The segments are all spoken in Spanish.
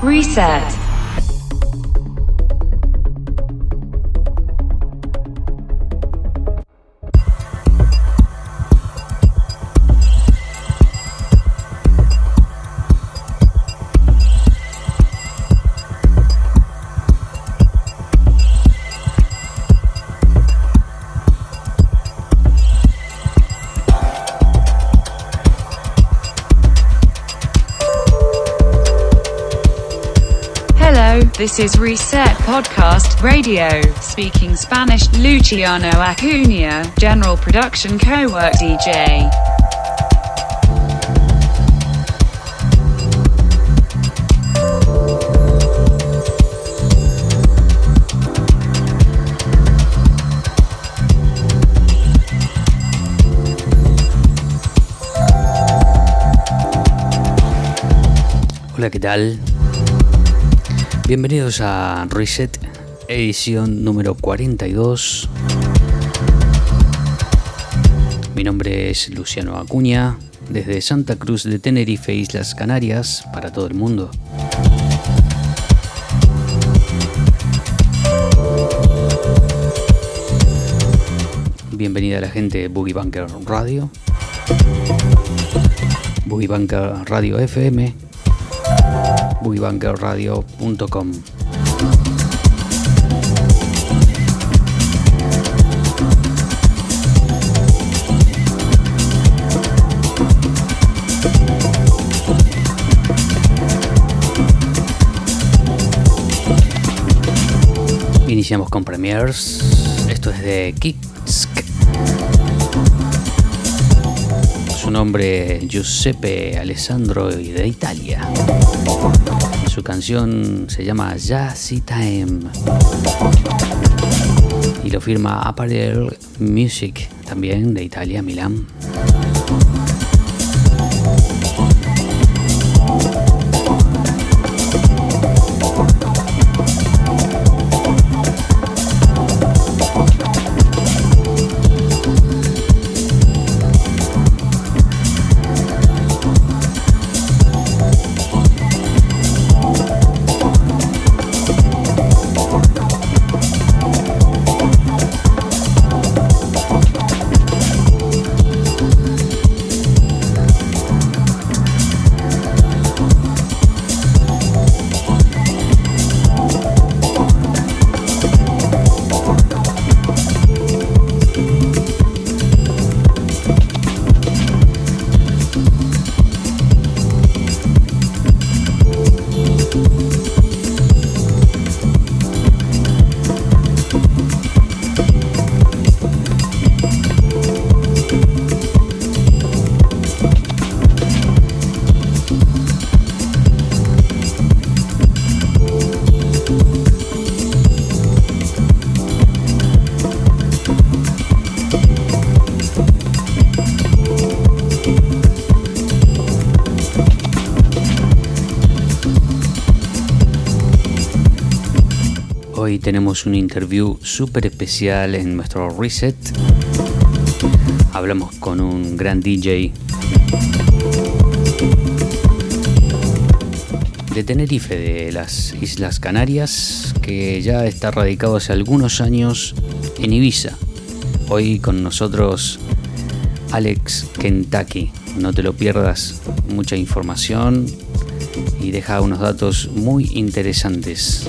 Reset. This is Reset Podcast Radio, speaking Spanish. Luciano Acuna, General Production Co-work DJ. Hola, ¿qué tal? Bienvenidos a Reset, edición número 42. Mi nombre es Luciano Acuña, desde Santa Cruz de Tenerife, Islas Canarias, para todo el mundo. Bienvenida a la gente de Boogie Bunker Radio, Boogie Bunker Radio FM, Iniciamos con premiers. Esto es de Kicks. Su nombre Giuseppe Alessandro y de Italia. Su canción se llama Jazzy Time y lo firma Apparel Music, también de Italia, Milán. Un interview súper especial en nuestro reset. Hablamos con un gran DJ de Tenerife, de las Islas Canarias, que ya está radicado hace algunos años en Ibiza. Hoy con nosotros Alex Kentucky. No te lo pierdas, mucha información y deja unos datos muy interesantes.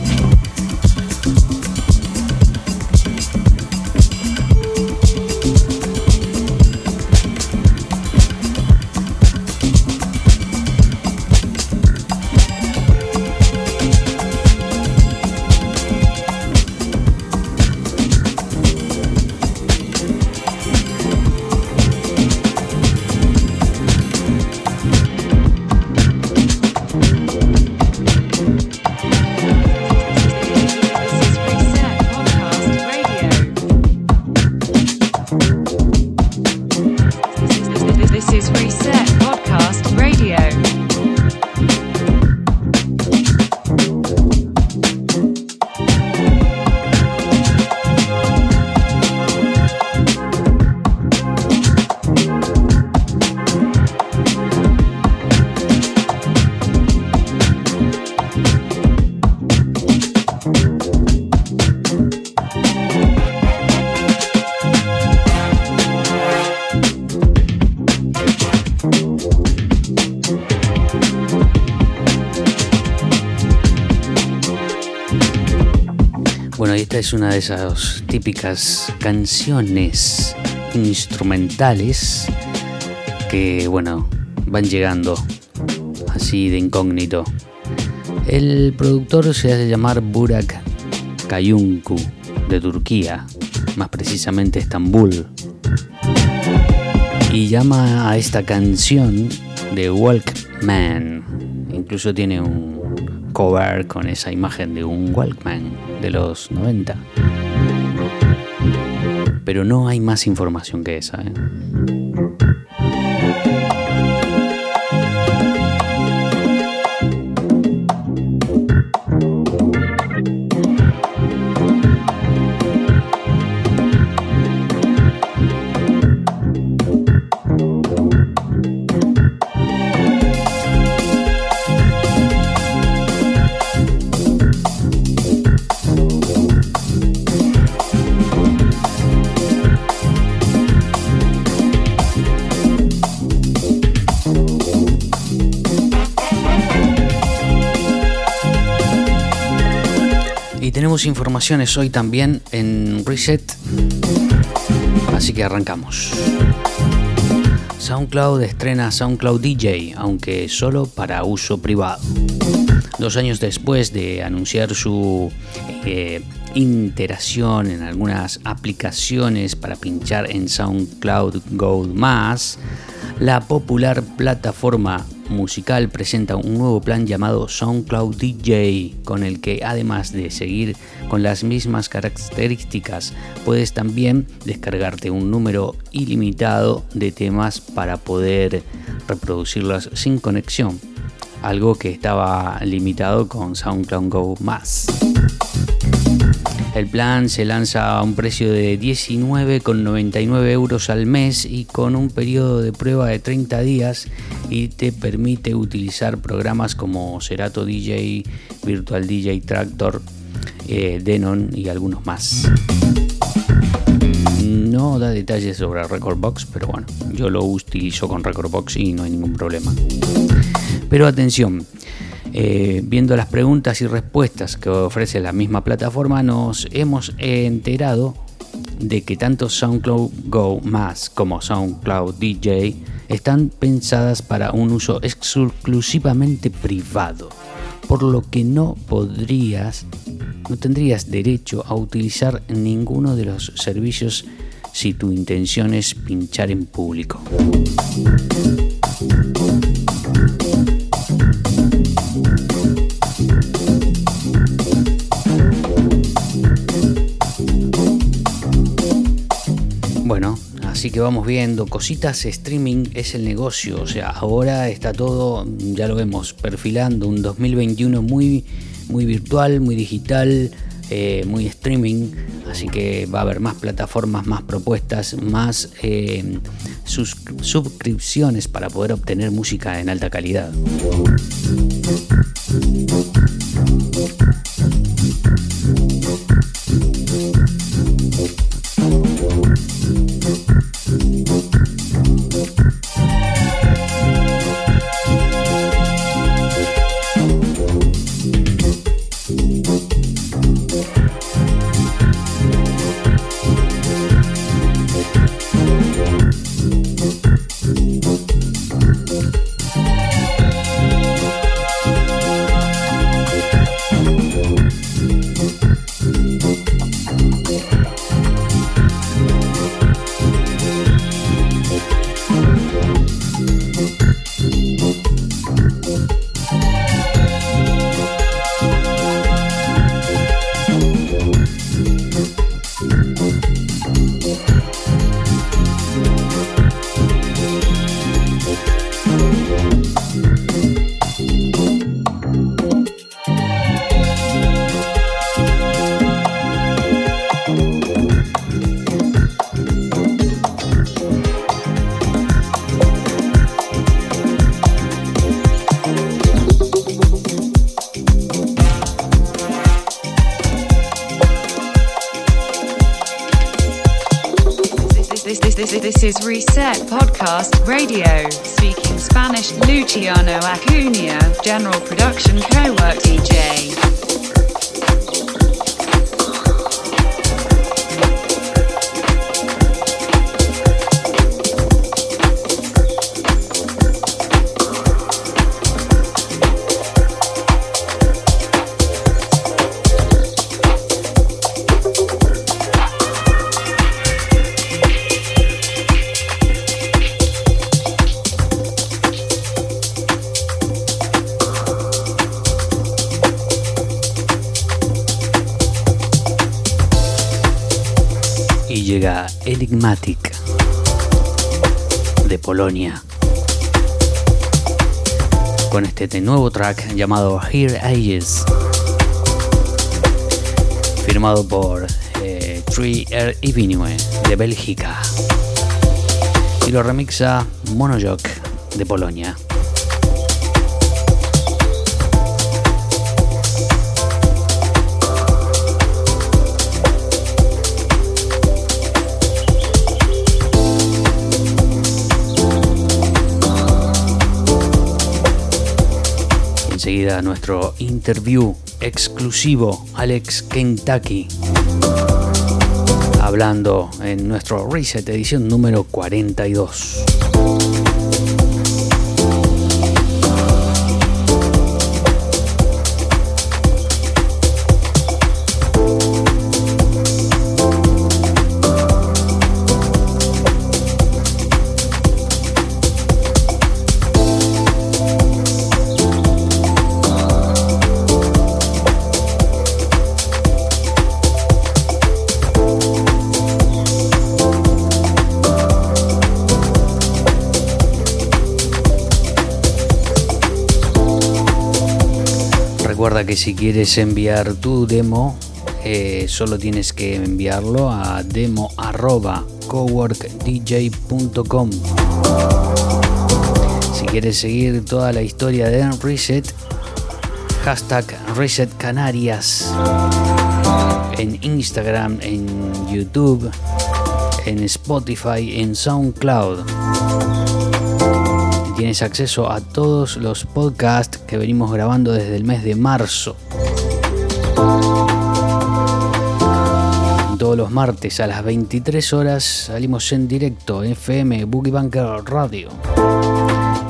Esas típicas canciones instrumentales que, bueno, van llegando así de incógnito. El productor se hace llamar Burak Kayunku de Turquía, más precisamente Estambul, y llama a esta canción de Walkman. Incluso tiene un cover con esa imagen de un Walkman de los 90. Pero no hay más información que esa. ¿eh? Informaciones hoy también en Reset, así que arrancamos. SoundCloud estrena SoundCloud DJ, aunque solo para uso privado. Dos años después de anunciar su eh, interacción en algunas aplicaciones para pinchar en SoundCloud Gold Más, la popular plataforma musical presenta un nuevo plan llamado SoundCloud DJ, con el que además de seguir con las mismas características, puedes también descargarte un número ilimitado de temas para poder reproducirlos sin conexión, algo que estaba limitado con SoundCloud Go más. El plan se lanza a un precio de 19,99 euros al mes y con un periodo de prueba de 30 días y te permite utilizar programas como Serato DJ, Virtual DJ Tractor, eh, Denon y algunos más. No da detalles sobre Recordbox, pero bueno, yo lo utilizo con Recordbox y no hay ningún problema. Pero atención, eh, viendo las preguntas y respuestas que ofrece la misma plataforma, nos hemos enterado de que tanto SoundCloud Go más como SoundCloud DJ están pensadas para un uso exclusivamente privado, por lo que no podrías, no tendrías derecho a utilizar ninguno de los servicios si tu intención es pinchar en público. Que vamos viendo, cositas streaming es el negocio, o sea, ahora está todo, ya lo vemos, perfilando un 2021 muy, muy virtual, muy digital, eh, muy streaming, así que va a haber más plataformas, más propuestas, más eh, suscripciones para poder obtener música en alta calidad. General De Polonia con este nuevo track llamado Here Ages firmado por eh, Tree Air Evenue de Bélgica y lo remixa Monojok de Polonia. Enseguida nuestro interview exclusivo Alex Kentucky hablando en nuestro Reset edición número 42. Que si quieres enviar tu demo, eh, solo tienes que enviarlo a demo coworkdj.com. Si quieres seguir toda la historia de Reset, hashtag Reset Canarias en Instagram, en YouTube, en Spotify, en SoundCloud. Tienes acceso a todos los podcasts que venimos grabando desde el mes de marzo. Todos los martes a las 23 horas salimos en directo FM Boogie Bunker Radio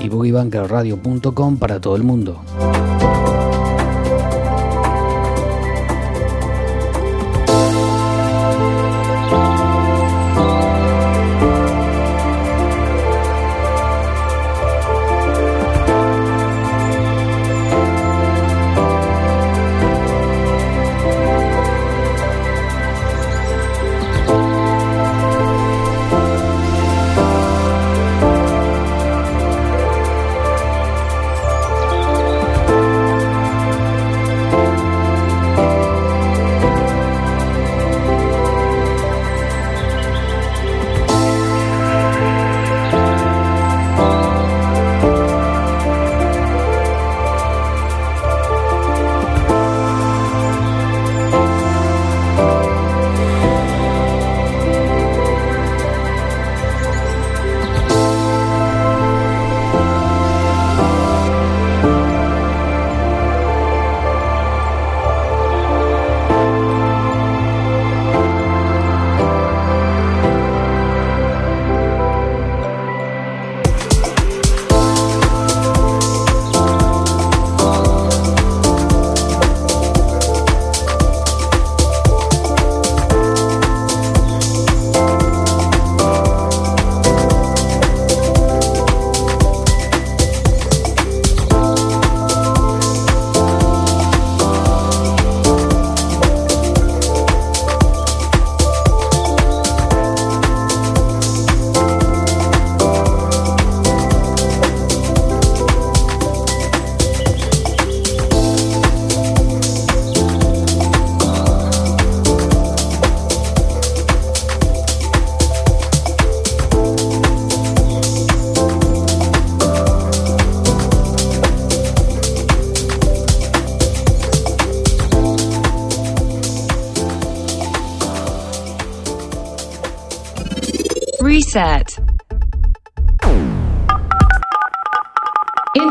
y boogiebunkerradio.com para todo el mundo.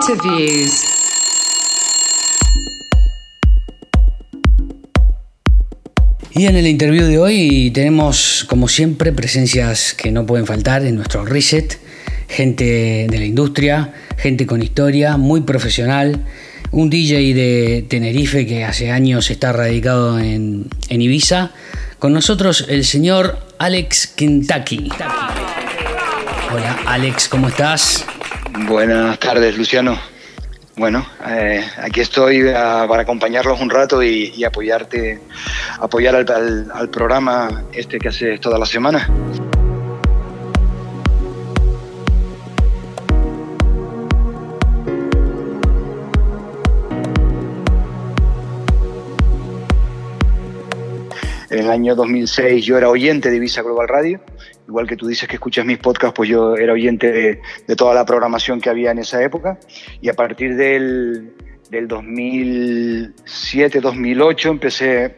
Interviews. Y en el interview de hoy tenemos, como siempre, presencias que no pueden faltar en nuestro reset. Gente de la industria, gente con historia, muy profesional. Un DJ de Tenerife que hace años está radicado en, Ibiza. Con nosotros el señor Alex Kentucky. Hola Alex, ¿cómo estás? Buenas tardes, Luciano. Bueno, eh, aquí estoy ah, para acompañarlos un rato y, apoyarte, apoyar al, al programa este que haces toda la semana. En el año 2006 yo era oyente de Visa Global Radio, igual que tú dices que escuchas mis podcasts, pues yo era oyente de, toda la programación que había en esa época. Y a partir del, del 2007-2008 empecé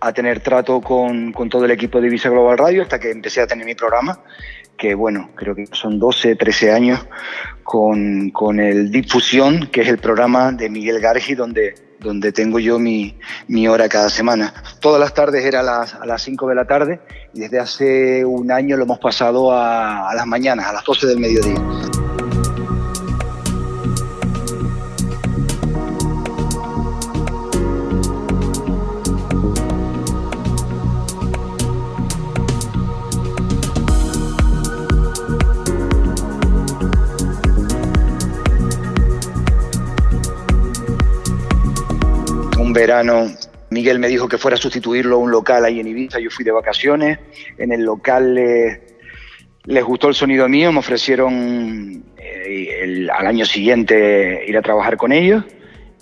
a tener trato con, con, todo el equipo de Visa Global Radio hasta que empecé a tener mi programa, que bueno, creo que son 12, 13 años con, con el Difusión, que es el programa de Miguel Gargi, donde donde tengo yo mi, mi, hora cada semana. Todas las tardes era a las, a las 5 de la tarde y desde hace un año lo hemos pasado a, las mañanas, a las 12 del mediodía. Verano Miguel me dijo que fuera a sustituirlo a un local ahí en Ibiza, yo fui de vacaciones, en el local les, gustó el sonido mío, me ofrecieron eh, al año siguiente ir a trabajar con ellos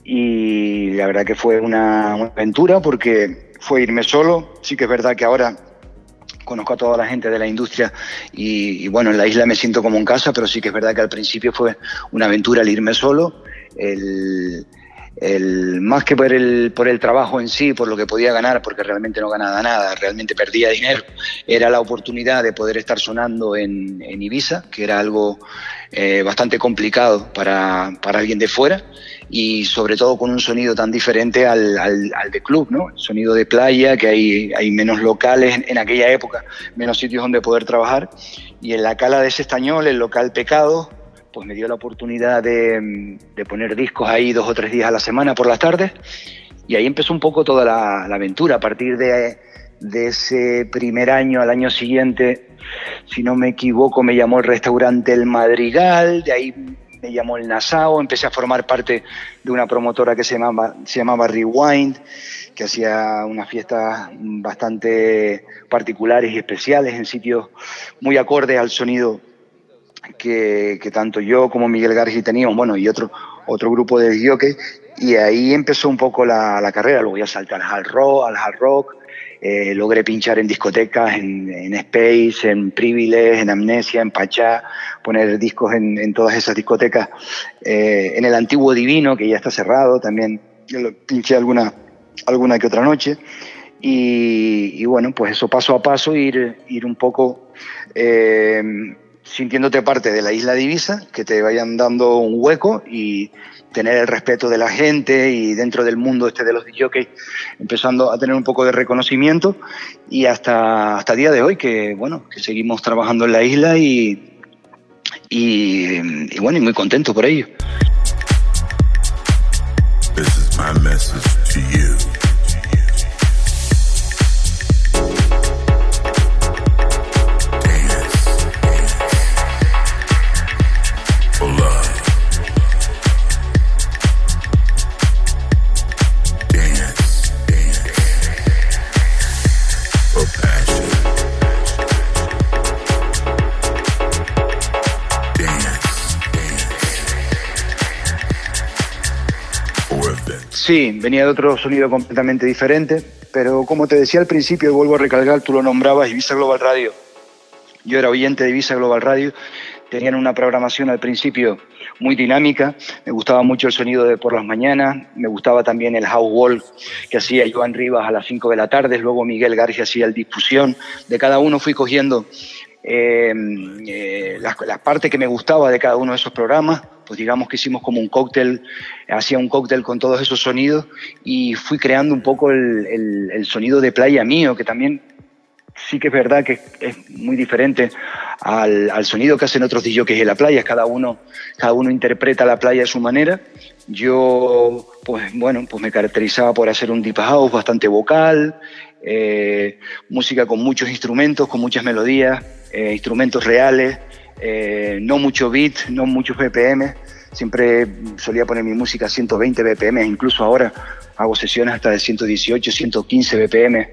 y la verdad que fue una, aventura porque fue irme solo, sí que es verdad que ahora conozco a toda la gente de la industria y, y, bueno, en la isla me siento como en casa, pero sí que es verdad que al principio fue una aventura el irme solo, el, el, más que por el, por el trabajo en sí, por lo que podía ganar, porque realmente no ganaba nada, realmente perdía dinero, era la oportunidad de poder estar sonando en, Ibiza, que era algo eh, bastante complicado para, para, alguien de fuera y sobre todo con un sonido tan diferente al, al, de club, ¿no? El sonido de playa, que hay, hay menos locales en, aquella época, menos sitios donde poder trabajar. Y en la cala de ese estañol, el local Pecado, pues me dio la oportunidad de, poner discos ahí dos o tres días a la semana por las tardes y ahí empezó un poco toda la, aventura. A partir de, ese primer año al año siguiente, si no me equivoco, me llamó el restaurante El Madrigal, de ahí me llamó el Nassau, empecé a formar parte de una promotora que se llamaba, se llamaba Rewind, que hacía unas fiestas bastante particulares y especiales en sitios muy acordes al sonido que, tanto yo como Miguel Gargi teníamos, bueno, y otro, otro grupo de jockey, y ahí empezó un poco la, la carrera, luego ya salté al hard rock, al hard rock eh, logré pinchar en discotecas, en, en, Space, en Privilege, en Amnesia, en Pachá, poner discos en, en todas esas discotecas, eh, en el Antiguo Divino, que ya está cerrado, también pinché alguna, alguna que otra noche, y, y, bueno, pues eso paso a paso, ir, ir un poco... Eh, sintiéndote parte de la isla divisa, que te vayan dando un hueco y tener el respeto de la gente y dentro del mundo este de los DJs empezando a tener un poco de reconocimiento y hasta hasta día de hoy que bueno que seguimos trabajando en la isla y, y, y bueno y muy contento por ello. Sí, venía de otro sonido completamente diferente, pero como te decía al principio, vuelvo a recalcar, tú lo nombrabas, Ibiza Global Radio. Yo era oyente de Ibiza Global Radio, tenían una programación al principio muy dinámica, me gustaba mucho el sonido de por las mañanas, me gustaba también el house wall que hacía Joan Rivas a las 5 de la tarde, luego Miguel García hacía el difusión, de cada uno fui cogiendo eh, eh, las, partes que me gustaba de cada uno de esos programas, pues digamos que hicimos como un cóctel, hacía un cóctel con todos esos sonidos y fui creando un poco el, el, el sonido de playa mío, que también sí que es verdad que es muy diferente al, al sonido que hacen otros DJs en la playa, cada uno, cada uno interpreta la playa a su manera. Yo, pues bueno, pues me caracterizaba por hacer un deep house bastante vocal, eh, música con muchos instrumentos, con muchas melodías, eh, instrumentos reales, eh, no mucho beat, no muchos BPM, siempre solía poner mi música a 120 BPM, incluso ahora hago sesiones hasta de 118, 115 BPM,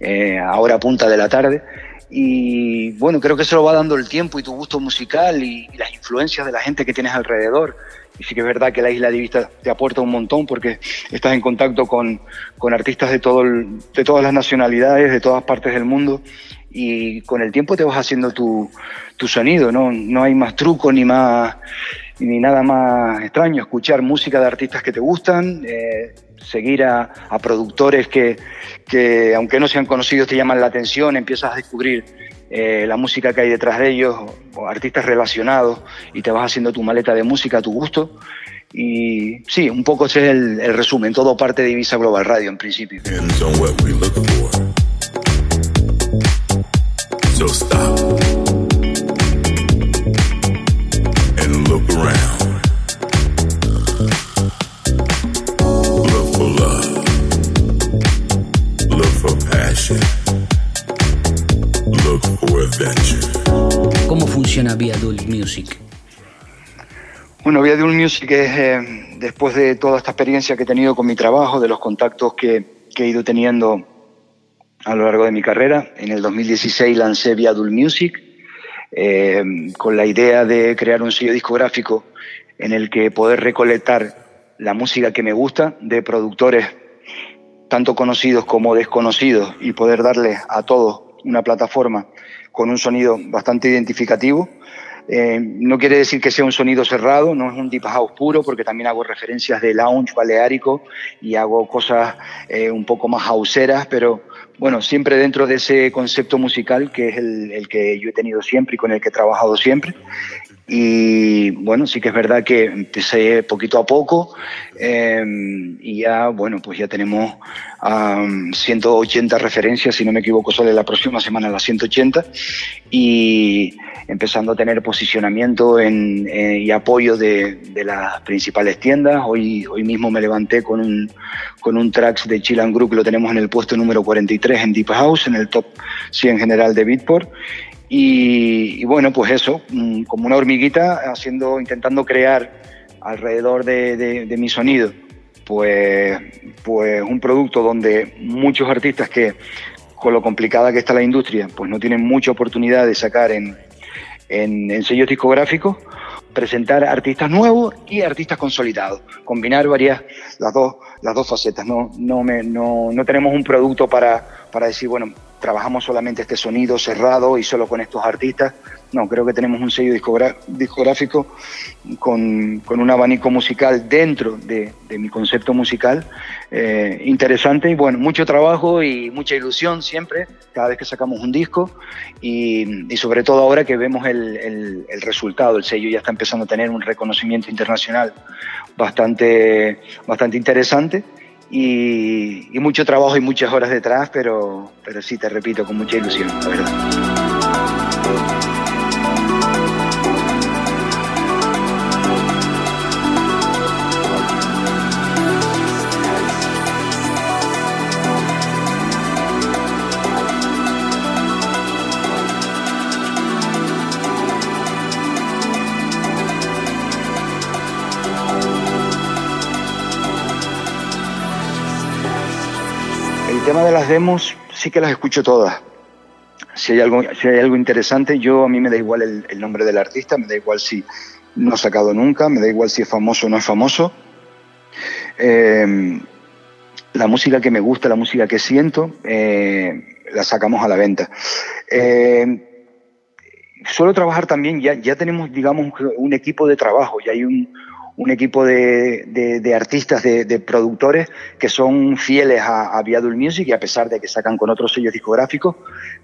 eh, ahora punta de la tarde. Y bueno, creo que eso lo va dando el tiempo y tu gusto musical y, las influencias de la gente que tienes alrededor. Y sí que es verdad que la Isla Divista te aporta un montón porque estás en contacto con, con artistas de, todo de todas las nacionalidades, de todas partes del mundo. Y con el tiempo te vas haciendo tu, tu sonido, ¿no? No hay más truco ni más ni nada más extraño, escuchar música de artistas que te gustan, eh, seguir a, productores que, que, aunque no sean conocidos, te llaman la atención, empiezas a descubrir eh, la música que hay detrás de ellos, o artistas relacionados, y te vas haciendo tu maleta de música a tu gusto. Y sí, un poco ese es el, el resumen, todo parte de Ibiza Global Radio en principio. ¿Cómo funciona Viadul Music? Bueno, Viadul Music es, eh, después de toda esta experiencia que he tenido con mi trabajo, de los contactos que, he ido teniendo a lo largo de mi carrera, en el 2016 lancé Viadul Music eh, con la idea de crear un sello discográfico en el que poder recolectar la música que me gusta de productores tanto conocidos como desconocidos y poder darle a todos una plataforma con un sonido bastante identificativo. Eh, no quiere decir que sea un sonido cerrado, no es un deep house puro, porque también hago referencias de lounge baleárico y hago cosas eh, un poco más houseeras, pero bueno, siempre dentro de ese concepto musical que es el, el, que yo he tenido siempre y con el que he trabajado siempre. Y bueno, sí que es verdad que empecé poquito a poco em, y ya, bueno, pues ya tenemos 180 referencias, si no me equivoco, solo la próxima semana las 180 y empezando a tener posicionamiento en, eh, y apoyo de, de, las principales tiendas. Hoy, hoy mismo me levanté con un, con un tracks de Chilan Group, lo tenemos en el puesto número 43 en Deep House, en el top 100 general de Beatport. Y, bueno, pues eso, mm, como una hormiguita, haciendo, intentando crear alrededor de, mi sonido, pues, pues un producto donde muchos artistas que, con lo complicada que está la industria, pues no tienen mucha oportunidad de sacar en, en, sellos discográficos, presentar artistas nuevos y artistas consolidados, combinar varias, las dos, las dos facetas. No, no, me, no, no tenemos un producto para, para decir, bueno, trabajamos solamente este sonido cerrado y solo con estos artistas. No, creo que tenemos un sello discográfico con, un abanico musical dentro de, mi concepto musical eh, interesante y bueno, mucho trabajo y mucha ilusión siempre cada vez que sacamos un disco y, sobre todo ahora que vemos el, el, resultado, el sello ya está empezando a tener un reconocimiento internacional bastante, bastante interesante y, mucho trabajo y muchas horas detrás, pero, pero sí, te repito, con mucha ilusión, la verdad. De las demos sí que las escucho todas. Si hay algo, si hay algo interesante, yo a mí me da igual el, nombre del artista, me da igual si no ha sacado nunca, me da igual si es famoso o no es famoso. Em, la música que me gusta, la música que siento, eh, la sacamos a la venta. Em, suelo trabajar también, ya, ya tenemos, digamos, un equipo de trabajo, ya hay un, un equipo de, artistas, de, productores que son fieles a, a, Viadul Music y a pesar de que sacan con otros sellos discográficos,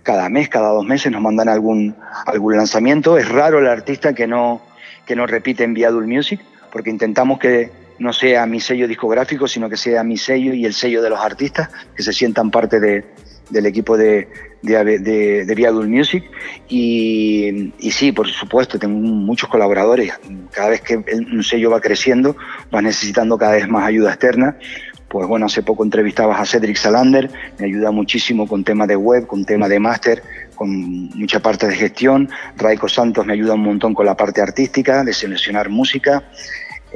cada mes, cada dos meses nos mandan algún, algún lanzamiento. Es raro el artista que no, que no repite en Viadul Music porque intentamos que no sea mi sello discográfico, sino que sea mi sello y el sello de los artistas, que se sientan parte de, del equipo de, de, de, Viadul Music. Y, sí, por supuesto, tengo muchos colaboradores. Cada vez que un sello va creciendo, vas necesitando cada vez más ayuda externa. Pues bueno, hace poco entrevistabas a Cedric Salander, me ayuda muchísimo con temas de web, con temas de máster, con mucha parte de gestión. Raico Santos me ayuda un montón con la parte artística, de seleccionar música.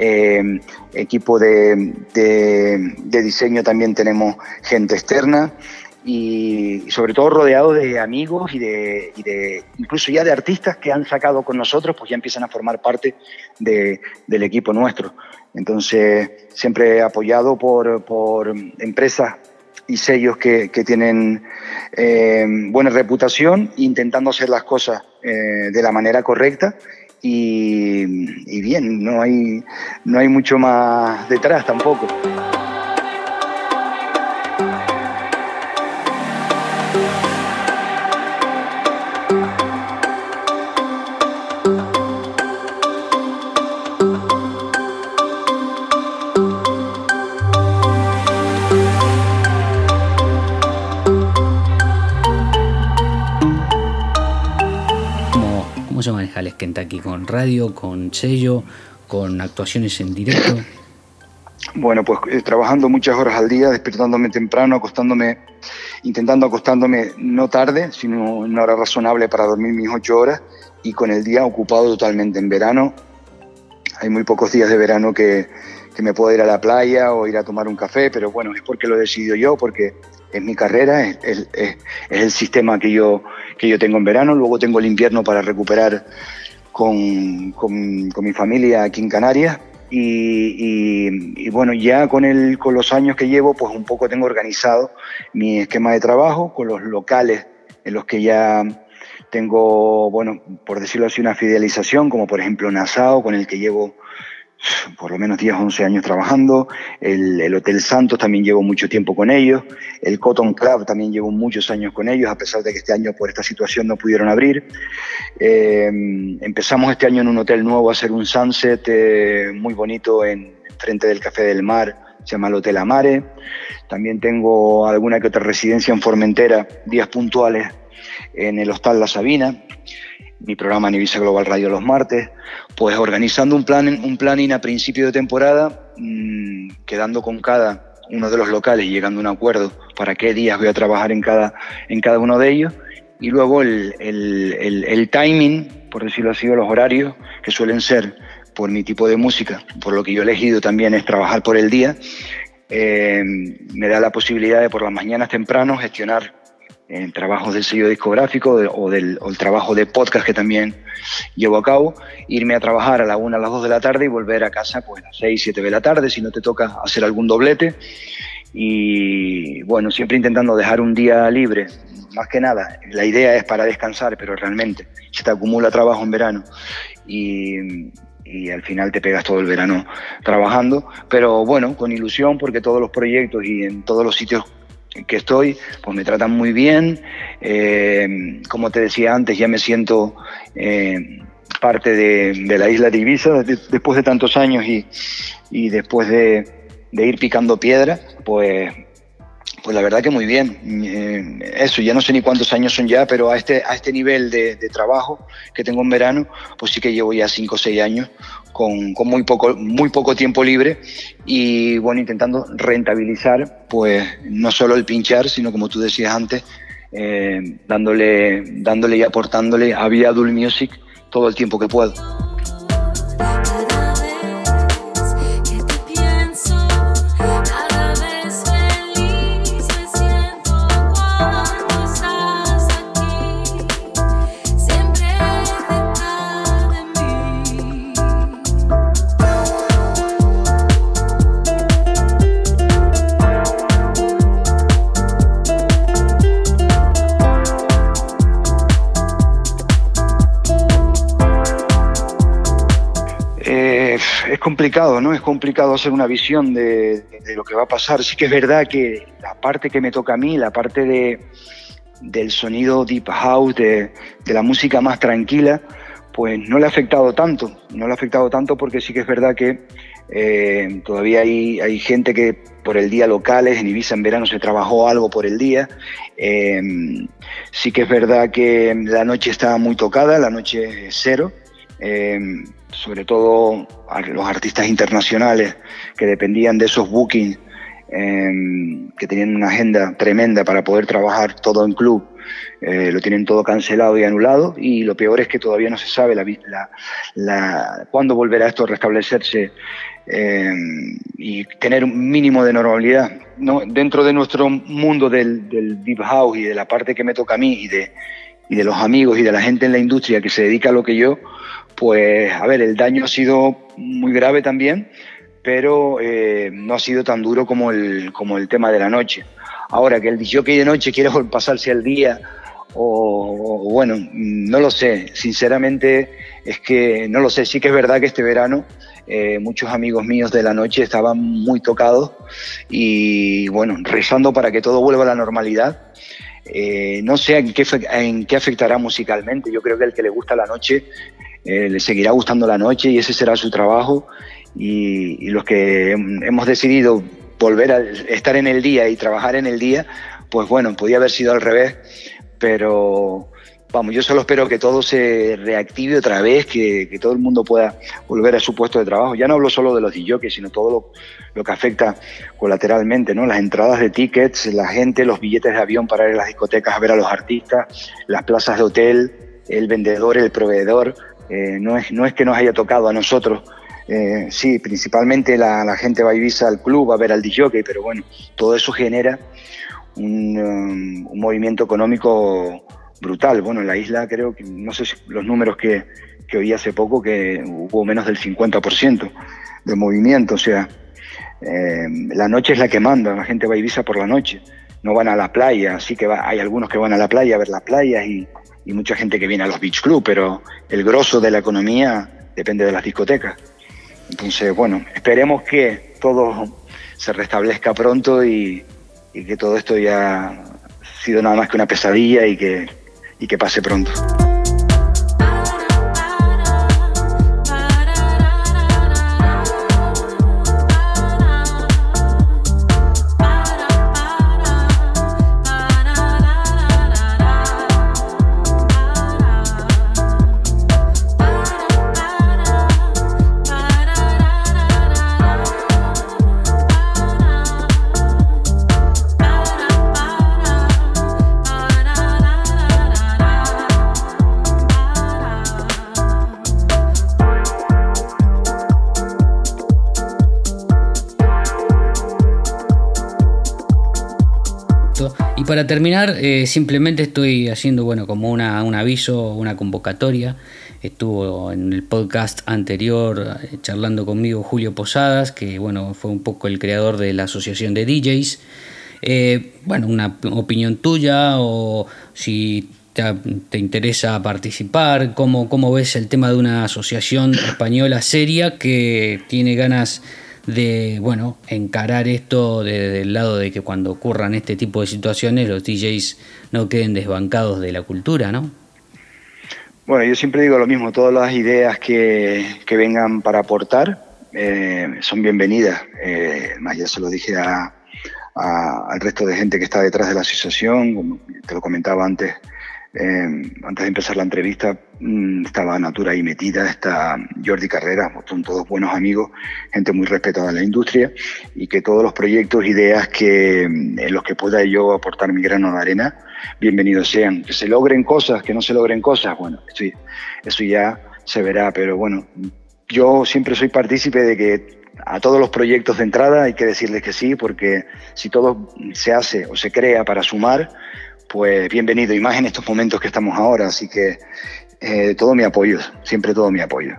Eh, equipo de, diseño también tenemos gente externa y, sobre todo rodeado de amigos y de, incluso ya de artistas que han sacado con nosotros, pues ya empiezan a formar parte del equipo nuestro. Entonces, siempre apoyado por, por empresas y sellos que, tienen eh, buena reputación, intentando hacer las cosas eh, de la manera correcta y, y, bien, no hay, no hay mucho más detrás tampoco. Kentucky? ¿Con radio, con sello, con actuaciones en directo? Bueno, pues eh, trabajando muchas horas al día, despertándome temprano, acostándome, intentando acostándome no tarde, sino en una hora razonable para dormir mis ocho horas y con el día ocupado totalmente. En verano hay muy pocos días de verano que, que me puedo ir a la playa o ir a tomar un café, pero bueno, es porque lo he decidido yo, porque es mi carrera, es, es, es, el sistema que yo, que yo tengo en verano, luego tengo el invierno para recuperar con, con, mi familia aquí en Canarias. Y, bueno, ya con, el, con los años que llevo, pues un poco tengo organizado mi esquema de trabajo con los locales en los que ya tengo, bueno, por decirlo así, una fidelización, como por ejemplo Nassau, con el que llevo por lo menos 10, 11 años trabajando. El, Hotel Santos también llevo mucho tiempo con ellos. El Cotton Club también llevo muchos años con ellos, a pesar de que este año por esta situación no pudieron abrir. Eh, empezamos este año en un hotel nuevo a hacer un sunset eh, muy bonito en frente del Café del Mar, se llama el Hotel Amare. También tengo alguna que otra residencia en Formentera, días puntuales en el Hostal La Sabina mi programa en Ibiza Global Radio los martes, pues organizando un plan, un planning a principio de temporada, mmm, quedando con cada uno de los locales y llegando a un acuerdo para qué días voy a trabajar en cada, en cada uno de ellos. Y luego el, el, el, timing, por decirlo así, los horarios, que suelen ser por mi tipo de música, por lo que yo he elegido también es trabajar por el día, eh, me da la posibilidad de por las mañanas temprano gestionar en trabajos del sello discográfico o, del el trabajo de podcast que también llevo a cabo, irme a trabajar a la 1, a las 2 de la tarde y volver a casa pues a las 6, 7 de la tarde si no te toca hacer algún doblete. Y bueno, siempre intentando dejar un día libre, más que nada. La idea es para descansar, pero realmente se te acumula trabajo en verano y, y al final te pegas todo el verano trabajando, pero bueno, con ilusión porque todos los proyectos y en todos los sitios que estoy, pues me tratan muy bien. Eh, como te decía antes, ya me siento eh, parte de, la isla de Ibiza después de tantos años y, después de, de, ir picando piedra, pues pues la verdad que muy bien. Eh, eso, ya no sé ni cuántos años son ya, pero a este, a este nivel de, trabajo que tengo en verano, pues sí que llevo ya cinco o seis años con, muy, poco, muy poco tiempo libre y bueno, intentando rentabilizar pues no solo el pinchar, sino como tú decías antes, eh, dándole, dándole y aportándole a Viadul Music todo el tiempo que puedo. Complicado, ¿no? Es complicado hacer una visión de, lo que va a pasar. Sí que es verdad que la parte que me toca a mí, la parte de, del sonido deep house, de, la música más tranquila, pues no le ha afectado tanto. No le ha afectado tanto porque sí que es verdad que eh, todavía hay, hay gente que por el día locales, en Ibiza en verano se trabajó algo por el día. Eh, sí que es verdad que la noche está muy tocada, la noche es cero. Eh, sobre todo a los artistas internacionales que dependían de esos bookings em, que tenían una agenda tremenda para poder trabajar todo en club, eh, lo tienen todo cancelado y anulado y lo peor es que todavía no se sabe la, la, cuándo volverá esto a restablecerse em, y tener un mínimo de normalidad. ¿no? Dentro de nuestro mundo del, del, deep house y de la parte que me toca a mí y de, y de los amigos y de la gente en la industria que se dedica a lo que yo, pues a ver, el daño ha sido muy grave también, pero eh, no ha sido tan duro como el, como el tema de la noche. Ahora, que el que de noche quiere pasarse al día, o, bueno, no lo sé, sinceramente es que no lo sé, sí que es verdad que este verano eh, muchos amigos míos de la noche estaban muy tocados y bueno, rezando para que todo vuelva a la normalidad. Eh, no sé en qué, en qué afectará musicalmente, yo creo que el que le gusta la noche eh, le seguirá gustando la noche y ese será su trabajo. Y, los que hemos decidido volver a estar en el día y trabajar en el día, pues bueno, podía haber sido al revés, pero vamos, yo solo espero que todo se reactive otra vez, que, todo el mundo pueda volver a su puesto de trabajo. Ya no hablo solo de los DJs, sino todo lo, lo, que afecta colateralmente, ¿no? Las entradas de tickets, la gente, los billetes de avión para ir a las discotecas a ver a los artistas, las plazas de hotel, el vendedor, el proveedor. Eh, no, es, no es que nos haya tocado a nosotros, eh, sí, principalmente la, gente va a Ibiza al club, va a ver al DJ, pero bueno, todo eso genera un, um, movimiento económico brutal. Bueno, en la isla creo que, no sé si los números que, que oí hace poco, que hubo menos del 50% de movimiento, o sea, eh, la noche es la que manda, la gente va a Ibiza por la noche, no van a la playa, así que hay algunos que van a la playa a ver las playas y, y mucha gente que viene a los beach club, pero el grosso de la economía depende de las discotecas. Entonces, bueno, esperemos que todo se restablezca pronto y, y que todo esto ya ha sido nada más que una pesadilla y que, y que pase pronto. Para terminar, eh, simplemente estoy haciendo, bueno, como una, un aviso, una convocatoria. Estuvo en el podcast anterior eh, charlando conmigo Julio Posadas, que bueno, fue un poco el creador de la asociación de DJs. Eh, bueno, una opinión tuya o si te, te, interesa participar, cómo, cómo ves el tema de una asociación española seria que tiene ganas de bueno encarar esto desde el lado de que cuando ocurran este tipo de situaciones los DJs no queden desbancados de la cultura, ¿no? Bueno, yo siempre digo lo mismo, todas las ideas que, que vengan para aportar eh, son bienvenidas. Eh, más ya se lo dije al resto de gente que está detrás de la asociación, como te lo comentaba antes, eh, antes de empezar la entrevista estaba Natura ahí metida, está Jordi Carrera, son todos buenos amigos, gente muy respetada en la industria y que todos los proyectos, ideas que, en los que pueda yo aportar mi grano de arena, bienvenidos sean. Que se logren cosas, que no se logren cosas, bueno, eso ya se verá, pero bueno, yo siempre soy partícipe de que a todos los proyectos de entrada hay que decirles que sí, porque si todo se hace o se crea para sumar, pues bienvenido, y más en estos momentos que estamos ahora, así que eh, todo mi apoyo, siempre todo mi apoyo.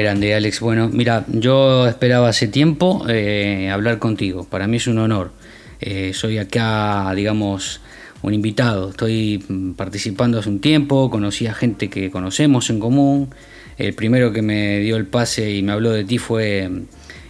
grande, Alex. Bueno, mira, yo esperaba hace tiempo eh, hablar contigo. Para mí es un honor. Eh, soy acá, digamos, un invitado. Estoy participando hace un tiempo, conocí a gente que conocemos en común. El primero que me dio el pase y me habló de ti fue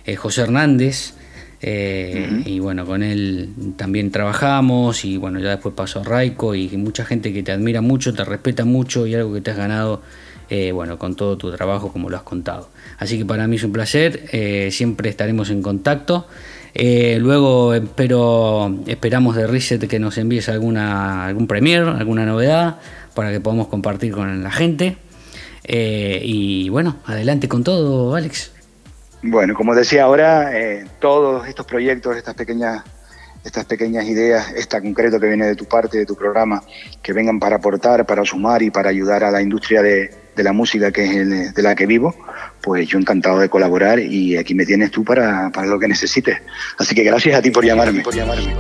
eh, José Hernández. Eh, y bueno, con él también trabajamos y bueno, ya después pasó a Raico y mucha gente que te admira mucho, te respeta mucho y algo que te has ganado, eh, bueno, con todo tu trabajo como lo has contado. Así que para mí es un placer, siempre estaremos en contacto. Luego espero, esperamos de Reset que nos envíes alguna, algún premier, alguna novedad para que podamos compartir con la gente. Eh, y bueno, adelante con todo, Alex. Bueno, como decía ahora, eh, todos estos proyectos, estas pequeñas, estas pequeñas ideas, esta concreto que viene de tu parte, de tu programa, que vengan para aportar, para sumar y para ayudar a la industria de, la música que es de la que vivo, pues yo encantado de colaborar y aquí me tienes tú para, para lo que necesites. Así que gracias a ti por llamarme. Por llamarme.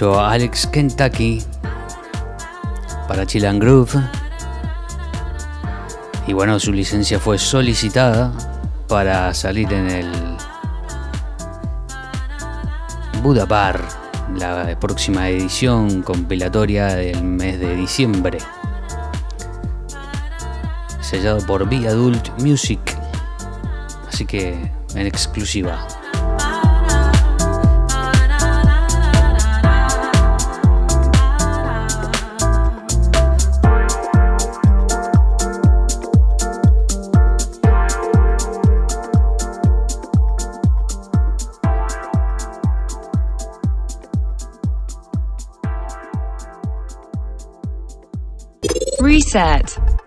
Alex Kentucky para Chill Groove. Y bueno, su licencia fue solicitada para salir en el Buda Bar, la próxima edición compilatoria del mes de diciembre. Sellado por Be Adult Music. Así que en exclusiva. Reset.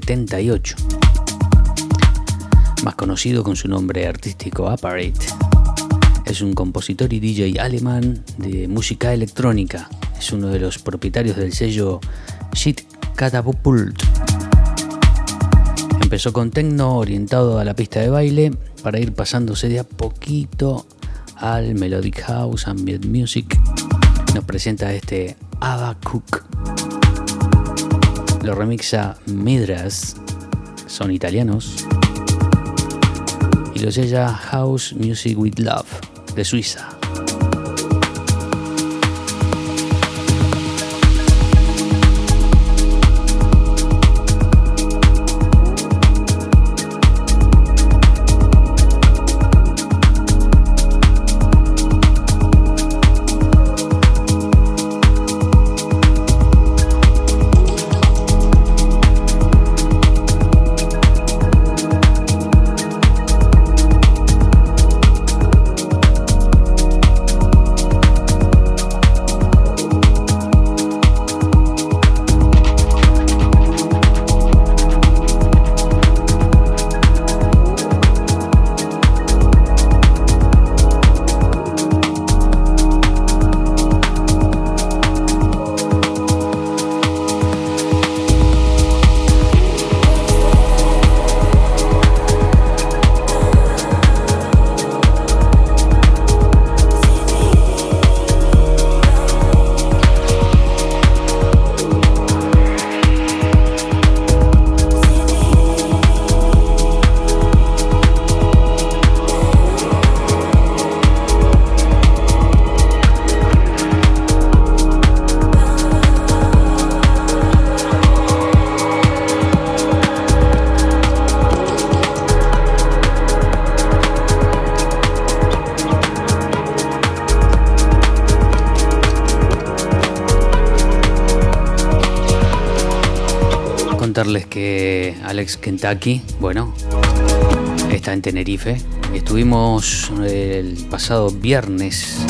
1978. Más conocido con su nombre artístico Apparet. Es un compositor y DJ alemán de música electrónica. Es uno de los propietarios del sello Shit Catapult. Empezó con techno orientado a la pista de baile para ir pasándose de a poquito al Melodic House, Ambient Music. Nos presenta este Ava Cook. Lo remixa Midras, son italianos. Y lo sella House Music with Love, de Suiza. Alex Kentucky, bueno, está en Tenerife. Estuvimos el pasado viernes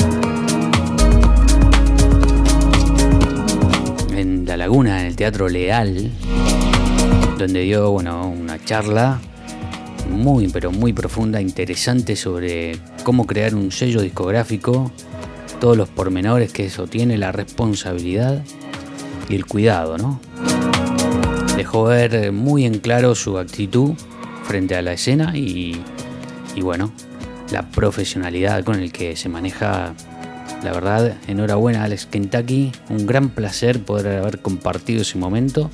en La Laguna, en el Teatro Leal, donde dio bueno, una charla muy, pero muy profunda, interesante sobre cómo crear un sello discográfico, todos los pormenores que eso tiene, la responsabilidad y el cuidado, ¿no? Dejó ver muy en claro su actitud frente a la escena y, bueno, la profesionalidad con el que se maneja. La verdad, enhorabuena Alex Kentucky, un gran placer poder haber compartido ese momento.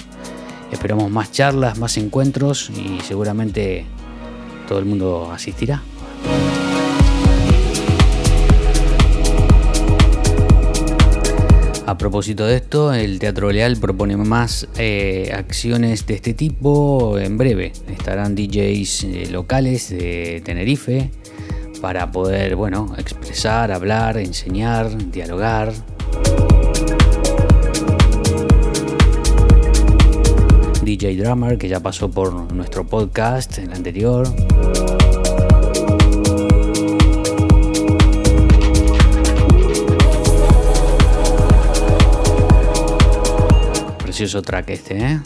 Esperamos más charlas, más encuentros y seguramente todo el mundo asistirá. A propósito de esto, el Teatro Leal propone más eh, acciones de este tipo en breve. Estarán DJs eh, locales de Tenerife para poder, bueno, expresar, hablar, enseñar, dialogar. DJ Drummer, que ya pasó por nuestro podcast, el anterior. Precioso track este, ¿eh?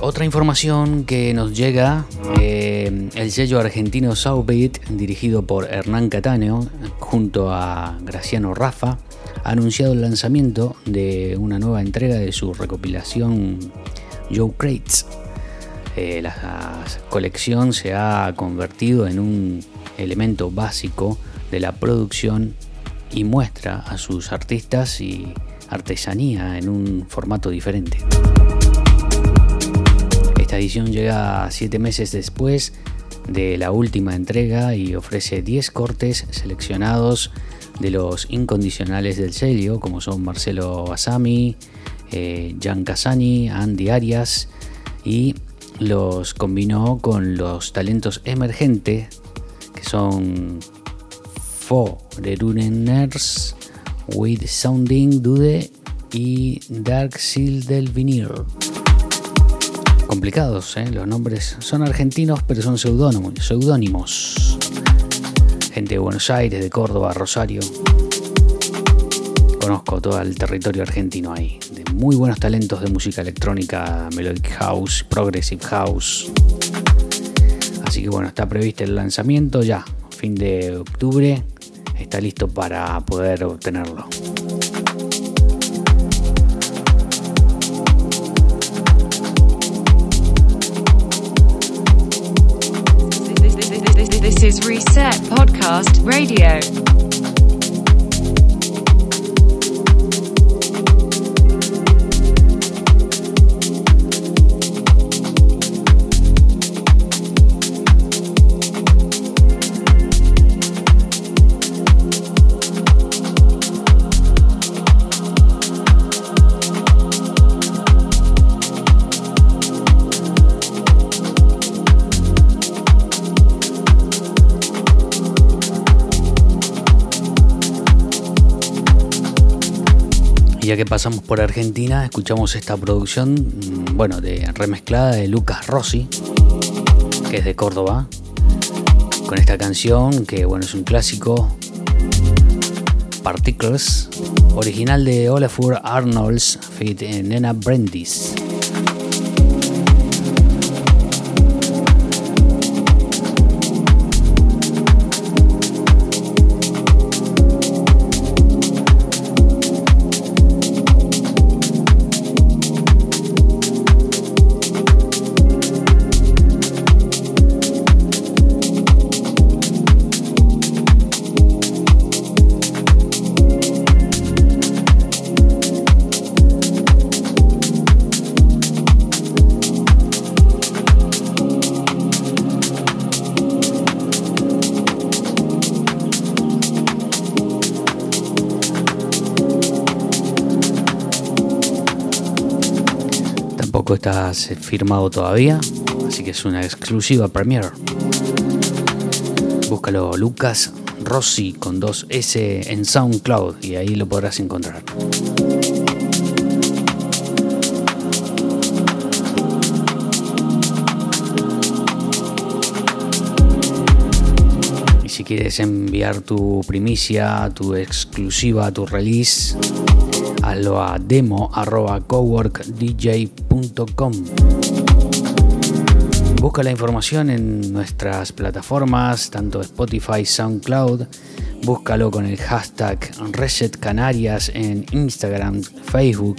Otra información que nos llega, eh, el sello argentino Southbeat, dirigido por Hernán Cataneo, junto a Graciano Rafa, ha anunciado el lanzamiento de una nueva entrega de su recopilación Joe Crates. Eh, la colección se ha convertido en un elemento básico de la producción y muestra a sus artistas y artesanía en un formato diferente. Esta edición llega siete meses después de la última entrega y ofrece 10 cortes seleccionados de los incondicionales del sello, como son Marcelo Basami, eh, Jan Casani, Andy Arias, y los combinó con los talentos emergentes, que son Runenners With Sounding Dude y Dark Seal del Vinil. Complicados, ¿eh? los nombres son argentinos pero son seudónimos. gente de Buenos Aires, de Córdoba, Rosario. Conozco todo el territorio argentino ahí, de muy buenos talentos de música electrónica, melodic house, progressive house. Así que bueno, está previsto el lanzamiento ya, fin de octubre, está listo para poder obtenerlo. Ya que pasamos por Argentina, escuchamos esta producción, mm, bueno, de remezclada de Lucas Rossi, que es de Córdoba, con esta canción que, bueno, es un clásico, Particles, original de Olafur Arnolds, feat en Nena Brendis. Está firmado todavía, así que es una exclusiva Premiere. Búscalo Lucas Rossi con dos S en SoundCloud y ahí lo podrás encontrar. Y si quieres enviar tu primicia, tu exclusiva, tu release, hazlo a Busca la información en nuestras plataformas, tanto Spotify, SoundCloud. Búscalo con el hashtag Reset Canarias en Instagram, Facebook.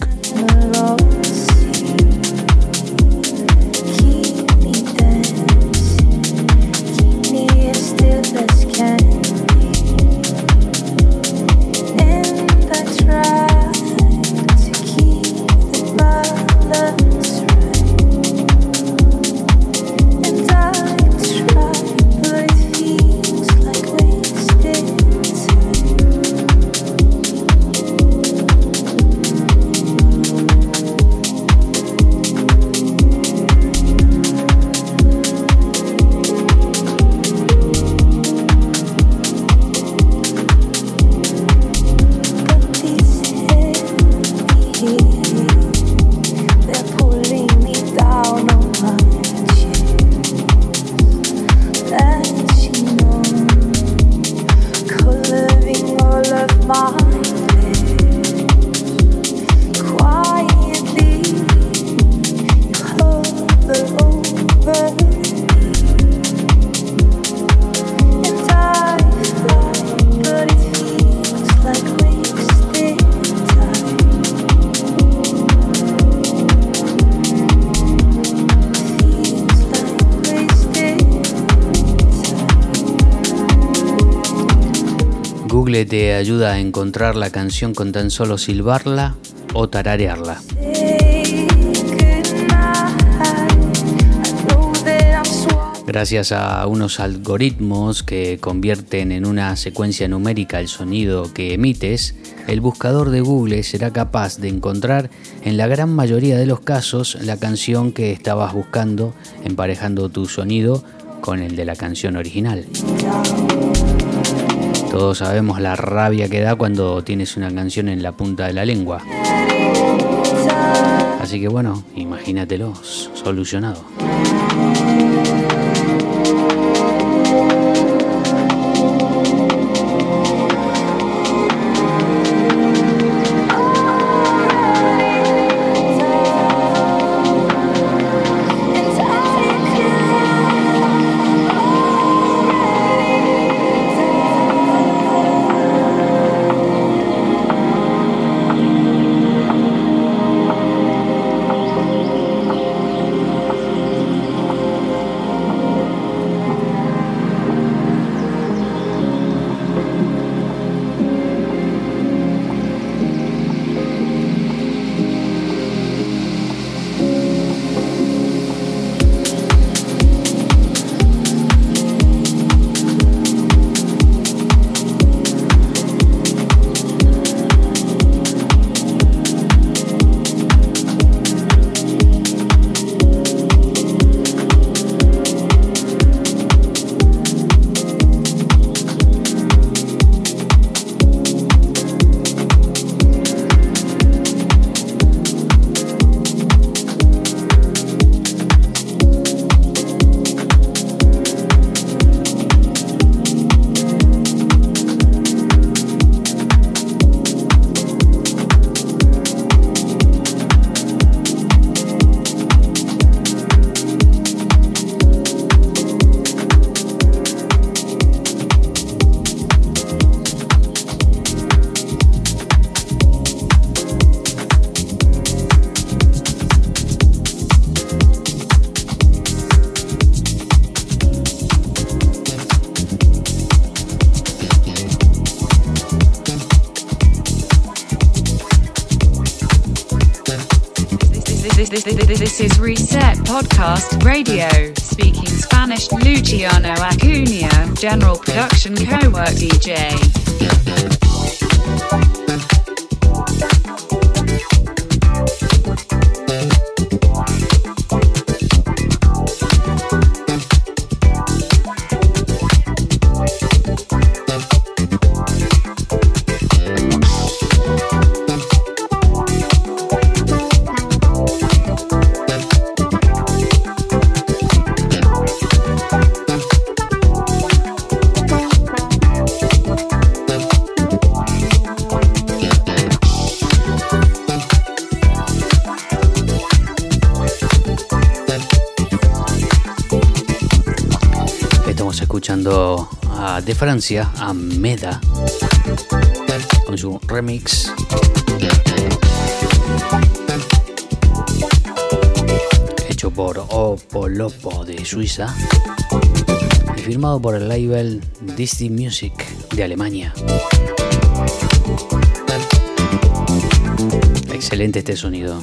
Te ayuda a encontrar la canción con tan solo silbarla o tararearla. Gracias a unos algoritmos que convierten en una secuencia numérica el sonido que emites, el buscador de Google será capaz de encontrar en la gran mayoría de los casos la canción que estabas buscando, emparejando tu sonido con el de la canción original. Todos sabemos la rabia que da cuando tienes una canción en la punta de la lengua. Así que bueno, imagínatelo, solucionado. Podcast Radio. Speaking Spanish, Luciano Acuna, General Production Co-work DJ. De Francia, a Meda, con su remix. Hecho por Opolopo de Suiza y firmado por el label Disney Music de Alemania. Excelente este sonido.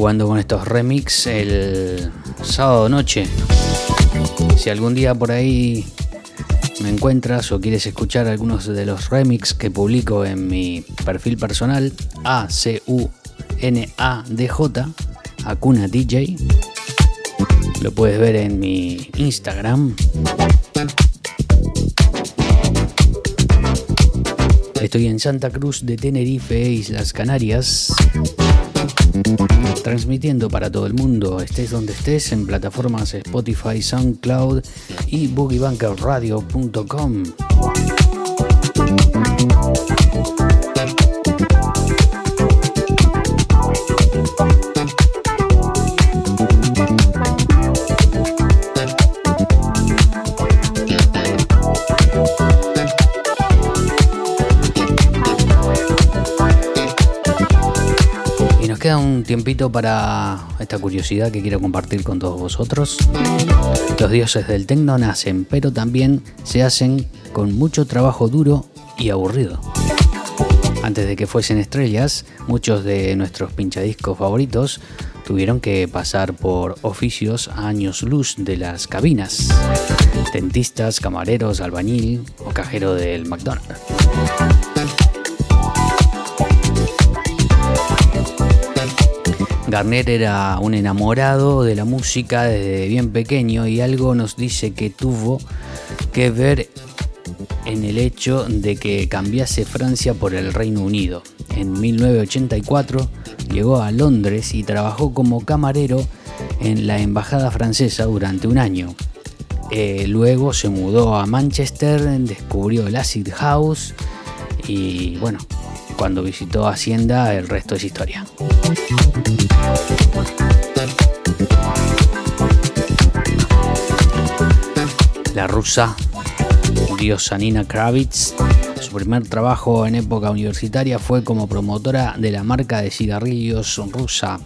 Jugando con estos remix el sábado noche. Si algún día por ahí me encuentras o quieres escuchar algunos de los remix que publico en mi perfil personal, A-C-U-N-A-D-J, Acuna DJ, lo puedes ver en mi Instagram. Estoy en Santa Cruz de Tenerife, Islas Canarias transmitiendo para todo el mundo, estés donde estés, en plataformas Spotify, SoundCloud y boogiebankerradio.com. un tiempito para esta curiosidad que quiero compartir con todos vosotros. Los dioses del tecno nacen, pero también se hacen con mucho trabajo duro y aburrido. Antes de que fuesen estrellas, muchos de nuestros pinchadiscos favoritos tuvieron que pasar por oficios a años luz de las cabinas. Dentistas, camareros, albañil o cajero del McDonald's. Garner era un enamorado de la música desde bien pequeño y algo nos dice que tuvo que ver en el hecho de que cambiase Francia por el Reino Unido. En 1984 llegó a Londres y trabajó como camarero en la embajada francesa durante un año. Eh, luego se mudó a Manchester, descubrió el acid house y bueno, cuando visitó Hacienda el resto es historia. La rusa diosa Nina Kravitz, su primer trabajo en época universitaria fue como promotora de la marca de cigarrillos rusa.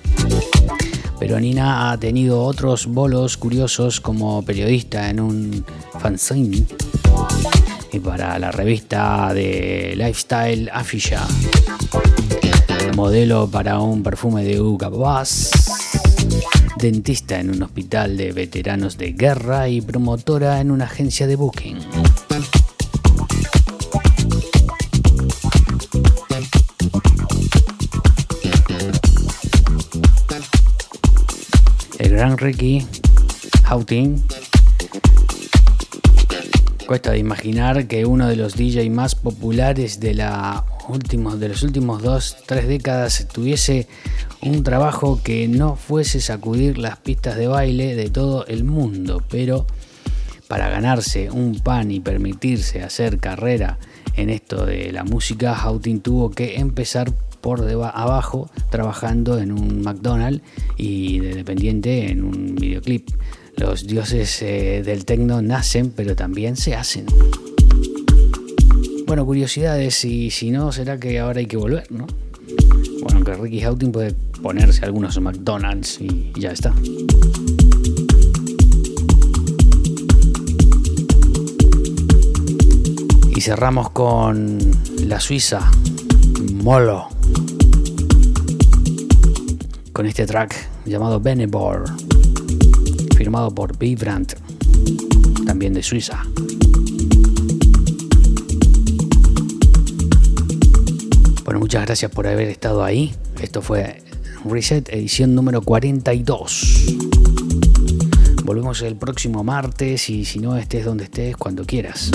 Pero Nina ha tenido otros bolos curiosos como periodista en un fanzine y para la revista de Lifestyle Afisha. Modelo para un perfume de Hugo Boss. Dentista en un hospital de veteranos de guerra y promotora en una agencia de booking. El gran Ricky Houghton Cuesta de imaginar que uno de los DJ más populares de, la de los últimos dos, tres décadas tuviese un trabajo que no fuese sacudir las pistas de baile de todo el mundo, pero para ganarse un pan y permitirse hacer carrera en esto de la música, Houghton tuvo que empezar por abajo trabajando en un McDonald's y de dependiente en un videoclip. Los dioses eh, del tecno nacen, pero también se hacen. Bueno, curiosidades, y si no, será que ahora hay que volver, ¿no? Bueno, aunque Ricky Houghton puede ponerse algunos McDonald's y ya está. Y cerramos con la Suiza, Molo, con este track llamado Benebor, firmado por Vibrant, también de Suiza. Bueno, muchas gracias por haber estado ahí. Esto fue Reset, edición número 42. Volvemos el próximo martes y si no estés donde estés, cuando quieras.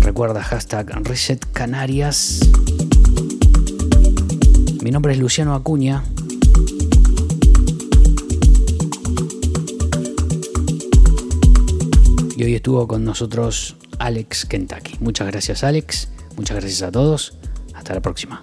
Recuerda hashtag Reset Canarias. Mi nombre es Luciano Acuña. Y hoy estuvo con nosotros Alex Kentucky. Muchas gracias Alex, muchas gracias a todos. Hasta la próxima.